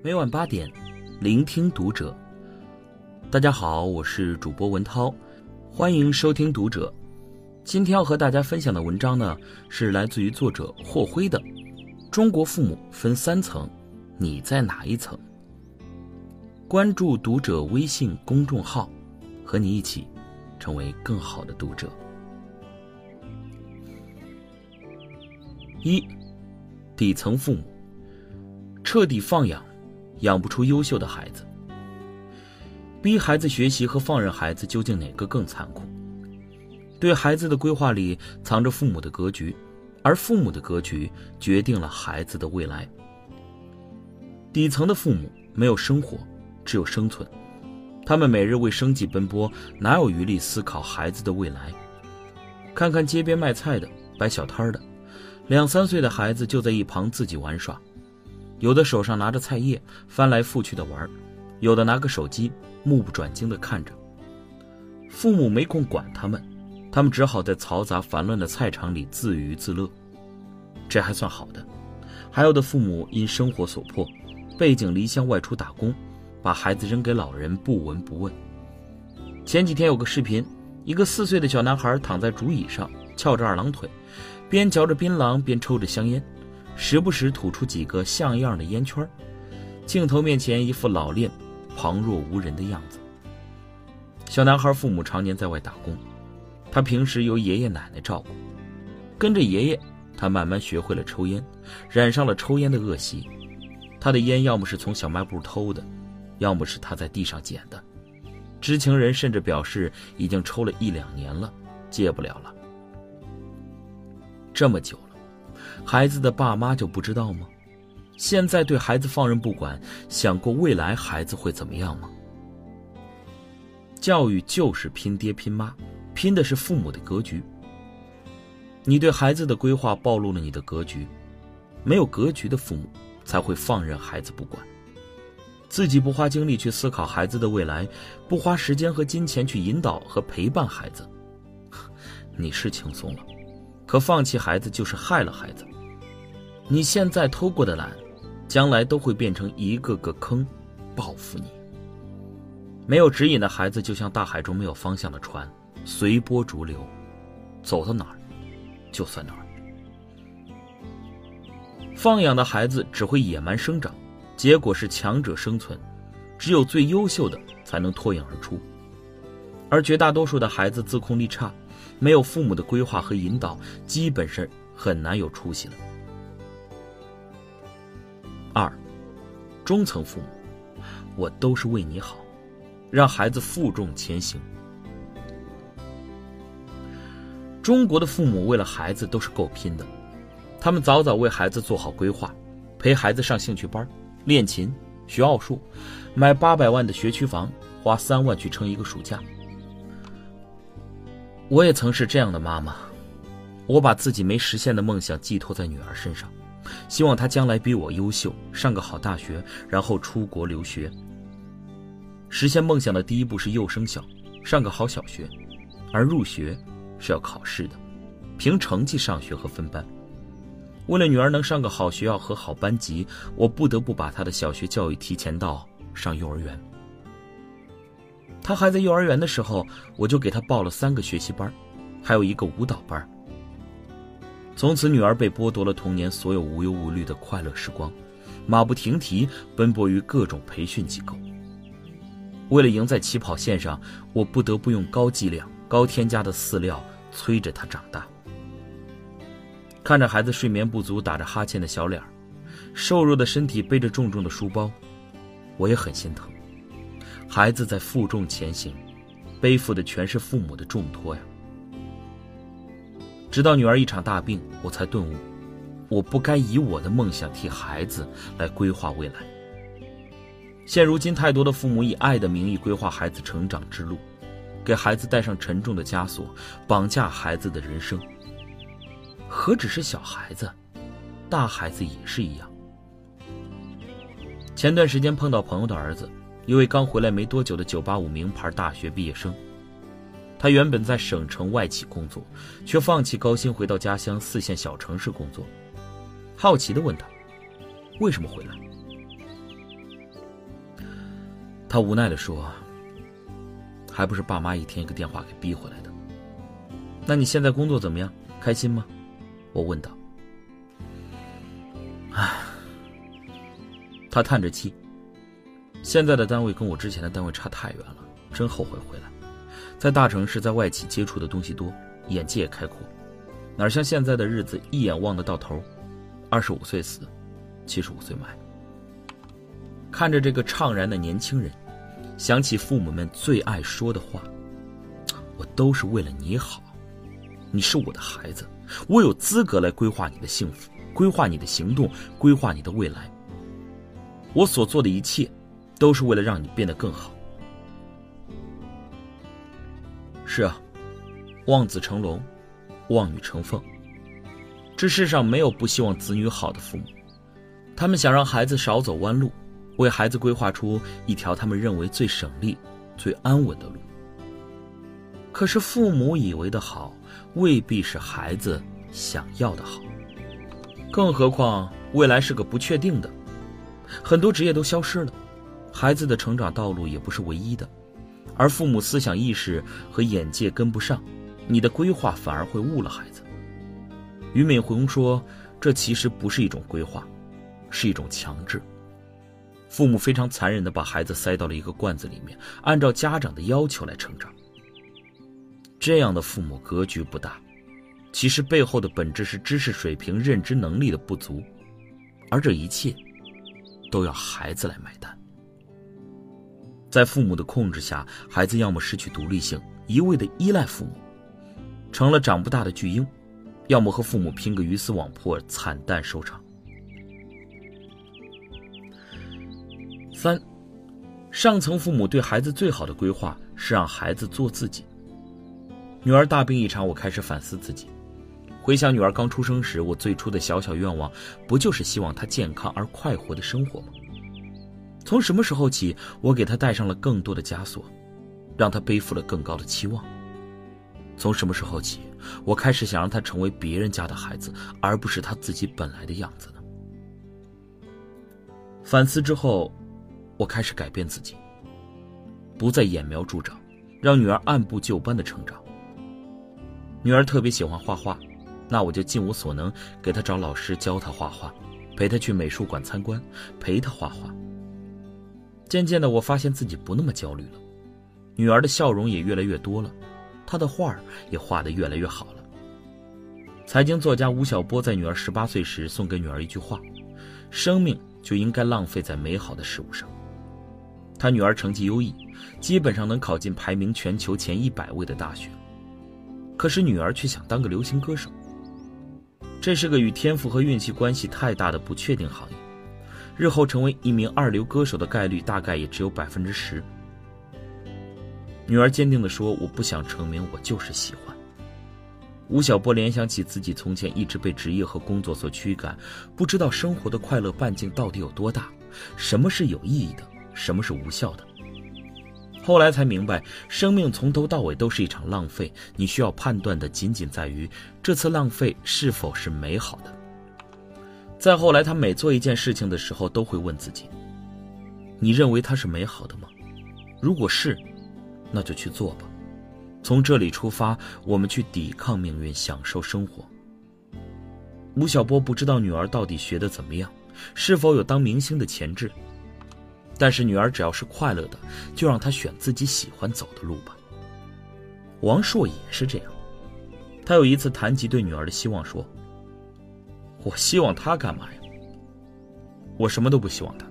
每晚八点，聆听读者。大家好，我是主播文涛，欢迎收听读者。今天要和大家分享的文章呢，是来自于作者霍辉的《中国父母分三层，你在哪一层？》关注读者微信公众号，和你一起成为更好的读者。一，底层父母彻底放养。养不出优秀的孩子，逼孩子学习和放任孩子，究竟哪个更残酷？对孩子的规划里藏着父母的格局，而父母的格局决定了孩子的未来。底层的父母没有生活，只有生存，他们每日为生计奔波，哪有余力思考孩子的未来？看看街边卖菜的、摆小摊的，两三岁的孩子就在一旁自己玩耍。有的手上拿着菜叶，翻来覆去的玩有的拿个手机，目不转睛的看着。父母没空管他们，他们只好在嘈杂烦乱的菜场里自娱自乐。这还算好的，还有的父母因生活所迫，背井离乡外出打工，把孩子扔给老人不闻不问。前几天有个视频，一个四岁的小男孩躺在竹椅上，翘着二郎腿，边嚼着槟榔边抽着香烟。时不时吐出几个像样的烟圈镜头面前一副老练、旁若无人的样子。小男孩父母常年在外打工，他平时由爷爷奶奶照顾，跟着爷爷，他慢慢学会了抽烟，染上了抽烟的恶习。他的烟要么是从小卖部偷的，要么是他在地上捡的。知情人甚至表示已经抽了一两年了，戒不了了。这么久。孩子的爸妈就不知道吗？现在对孩子放任不管，想过未来孩子会怎么样吗？教育就是拼爹拼妈，拼的是父母的格局。你对孩子的规划暴露了你的格局，没有格局的父母才会放任孩子不管，自己不花精力去思考孩子的未来，不花时间和金钱去引导和陪伴孩子，你是轻松了。可放弃孩子就是害了孩子。你现在偷过的懒，将来都会变成一个个坑，报复你。没有指引的孩子，就像大海中没有方向的船，随波逐流，走到哪儿，就算哪儿。放养的孩子只会野蛮生长，结果是强者生存，只有最优秀的才能脱颖而出，而绝大多数的孩子自控力差。没有父母的规划和引导，基本是很难有出息了。二，中层父母，我都是为你好，让孩子负重前行。中国的父母为了孩子都是够拼的，他们早早为孩子做好规划，陪孩子上兴趣班、练琴、学奥数，买八百万的学区房，花三万去撑一个暑假。我也曾是这样的妈妈，我把自己没实现的梦想寄托在女儿身上，希望她将来比我优秀，上个好大学，然后出国留学。实现梦想的第一步是幼升小，上个好小学，而入学是要考试的，凭成绩上学和分班。为了女儿能上个好学校和好班级，我不得不把她的小学教育提前到上幼儿园。他还在幼儿园的时候，我就给他报了三个学习班，还有一个舞蹈班。从此，女儿被剥夺了童年所有无忧无虑的快乐时光，马不停蹄奔波于各种培训机构。为了赢在起跑线上，我不得不用高剂量、高添加的饲料催着她长大。看着孩子睡眠不足、打着哈欠的小脸儿，瘦弱的身体背着重重的书包，我也很心疼。孩子在负重前行，背负的全是父母的重托呀。直到女儿一场大病，我才顿悟，我不该以我的梦想替孩子来规划未来。现如今，太多的父母以爱的名义规划孩子成长之路，给孩子带上沉重的枷锁，绑架孩子的人生。何止是小孩子，大孩子也是一样。前段时间碰到朋友的儿子。一位刚回来没多久的985名牌大学毕业生，他原本在省城外企工作，却放弃高薪回到家乡四线小城市工作。好奇的问他：“为什么回来？”他无奈的说：“还不是爸妈一天一个电话给逼回来的。”那你现在工作怎么样？开心吗？我问道。唉，他叹着气。现在的单位跟我之前的单位差太远了，真后悔回来。在大城市，在外企接触的东西多，眼界也开阔，哪像现在的日子一眼望得到头，二十五岁死，七十五岁埋。看着这个怅然的年轻人，想起父母们最爱说的话：“我都是为了你好，你是我的孩子，我有资格来规划你的幸福，规划你的行动，规划你的未来。我所做的一切，都是为了让你变得更好。”是啊，望子成龙，望女成凤。这世上没有不希望子女好的父母，他们想让孩子少走弯路。为孩子规划出一条他们认为最省力、最安稳的路。可是父母以为的好，未必是孩子想要的好。更何况未来是个不确定的，很多职业都消失了，孩子的成长道路也不是唯一的。而父母思想意识和眼界跟不上，你的规划反而会误了孩子。俞敏洪说：“这其实不是一种规划，是一种强制。”父母非常残忍地把孩子塞到了一个罐子里面，按照家长的要求来成长。这样的父母格局不大，其实背后的本质是知识水平、认知能力的不足，而这一切都要孩子来买单。在父母的控制下，孩子要么失去独立性，一味的依赖父母，成了长不大的巨婴；要么和父母拼个鱼死网破，惨淡收场。三，上层父母对孩子最好的规划是让孩子做自己。女儿大病一场，我开始反思自己。回想女儿刚出生时，我最初的小小愿望，不就是希望她健康而快活的生活吗？从什么时候起，我给她戴上了更多的枷锁，让她背负了更高的期望？从什么时候起，我开始想让她成为别人家的孩子，而不是她自己本来的样子呢？反思之后。我开始改变自己，不再揠苗助长，让女儿按部就班的成长。女儿特别喜欢画画，那我就尽我所能给她找老师教她画画，陪她去美术馆参观，陪她画画。渐渐的，我发现自己不那么焦虑了，女儿的笑容也越来越多了，她的画也画得越来越好了。财经作家吴晓波在女儿十八岁时送给女儿一句话：“生命就应该浪费在美好的事物上。”他女儿成绩优异，基本上能考进排名全球前一百位的大学。可是女儿却想当个流行歌手。这是个与天赋和运气关系太大的不确定行业，日后成为一名二流歌手的概率大概也只有百分之十。女儿坚定地说：“我不想成名，我就是喜欢。”吴晓波联想起自己从前一直被职业和工作所驱赶，不知道生活的快乐半径到底有多大，什么是有意义的。什么是无效的？后来才明白，生命从头到尾都是一场浪费。你需要判断的仅仅在于这次浪费是否是美好的。再后来，他每做一件事情的时候，都会问自己：你认为它是美好的吗？如果是，那就去做吧。从这里出发，我们去抵抗命运，享受生活。吴晓波不知道女儿到底学的怎么样，是否有当明星的潜质。但是女儿只要是快乐的，就让她选自己喜欢走的路吧。王朔也是这样，他有一次谈及对女儿的希望，说：“我希望他干嘛呀？我什么都不希望他。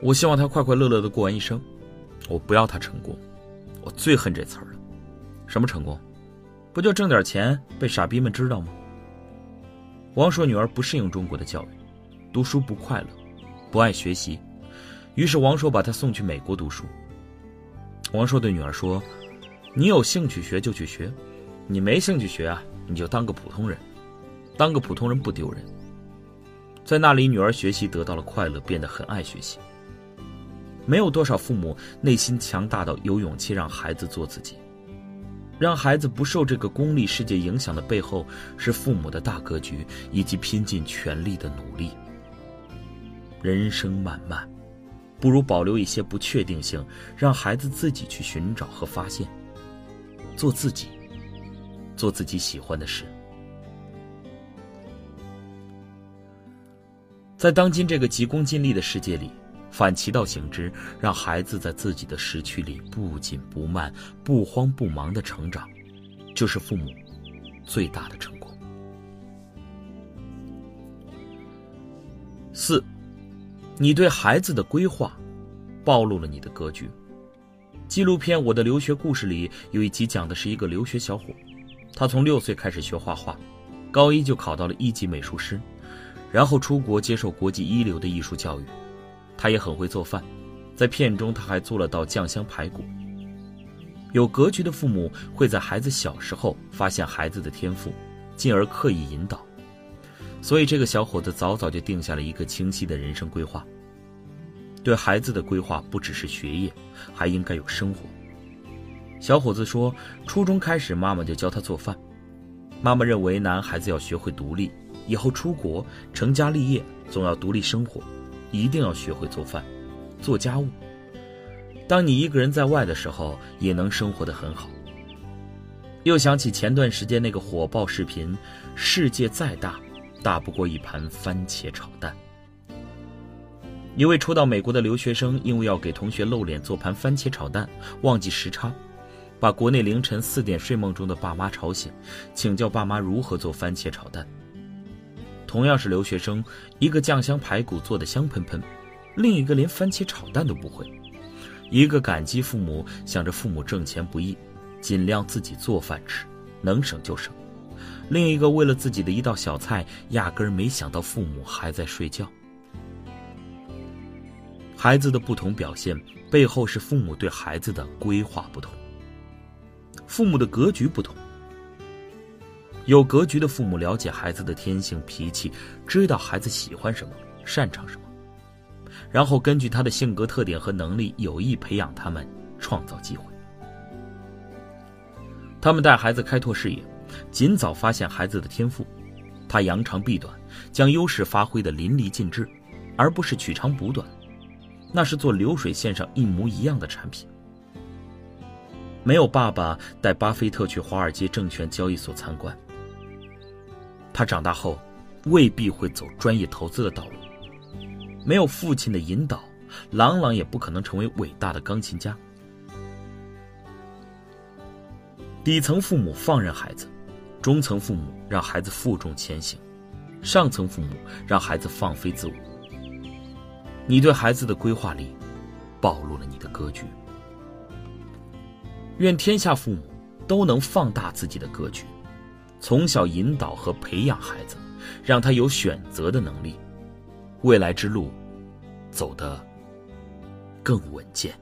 我希望他快快乐乐的过完一生。我不要他成功，我最恨这词儿了。什么成功？不就挣点钱被傻逼们知道吗？”王硕女儿不适应中国的教育，读书不快乐。不爱学习，于是王硕把她送去美国读书。王硕对女儿说：“你有兴趣学就去学，你没兴趣学啊，你就当个普通人。当个普通人不丢人。”在那里，女儿学习得到了快乐，变得很爱学习。没有多少父母内心强大到有勇气让孩子做自己，让孩子不受这个功利世界影响的背后，是父母的大格局以及拼尽全力的努力。人生漫漫，不如保留一些不确定性，让孩子自己去寻找和发现。做自己，做自己喜欢的事。在当今这个急功近利的世界里，反其道行之，让孩子在自己的时区里不紧不慢、不慌不忙的成长，就是父母最大的成功。四，你对孩子的规划，暴露了你的格局。纪录片《我的留学故事》里有一集讲的是一个留学小伙，他从六岁开始学画画，高一就考到了一级美术师，然后出国接受国际一流的艺术教育。他也很会做饭，在片中他还做了道酱香排骨。有格局的父母会在孩子小时候发现孩子的天赋，进而刻意引导。所以，这个小伙子早早就定下了一个清晰的人生规划。对孩子的规划不只是学业，还应该有生活。小伙子说，初中开始，妈妈就教他做饭。妈妈认为，男孩子要学会独立，以后出国成家立业，总要独立生活，一定要学会做饭、做家务。当你一个人在外的时候，也能生活得很好。又想起前段时间那个火爆视频：“世界再大。”大不过一盘番茄炒蛋。一位初到美国的留学生，因为要给同学露脸做盘番茄炒蛋，忘记时差，把国内凌晨四点睡梦中的爸妈吵醒，请教爸妈如何做番茄炒蛋。同样是留学生，一个酱香排骨做的香喷喷，另一个连番茄炒蛋都不会。一个感激父母，想着父母挣钱不易，尽量自己做饭吃，能省就省。另一个为了自己的一道小菜，压根儿没想到父母还在睡觉。孩子的不同表现背后是父母对孩子的规划不同，父母的格局不同。有格局的父母了解孩子的天性脾气，知道孩子喜欢什么、擅长什么，然后根据他的性格特点和能力，有意培养他们，创造机会。他们带孩子开拓视野。尽早发现孩子的天赋，他扬长避短，将优势发挥的淋漓尽致，而不是取长补短，那是做流水线上一模一样的产品。没有爸爸带巴菲特去华尔街证券交易所参观，他长大后未必会走专业投资的道路。没有父亲的引导，朗朗也不可能成为伟大的钢琴家。底层父母放任孩子。中层父母让孩子负重前行，上层父母让孩子放飞自我。你对孩子的规划里，暴露了你的格局。愿天下父母都能放大自己的格局，从小引导和培养孩子，让他有选择的能力，未来之路走得更稳健。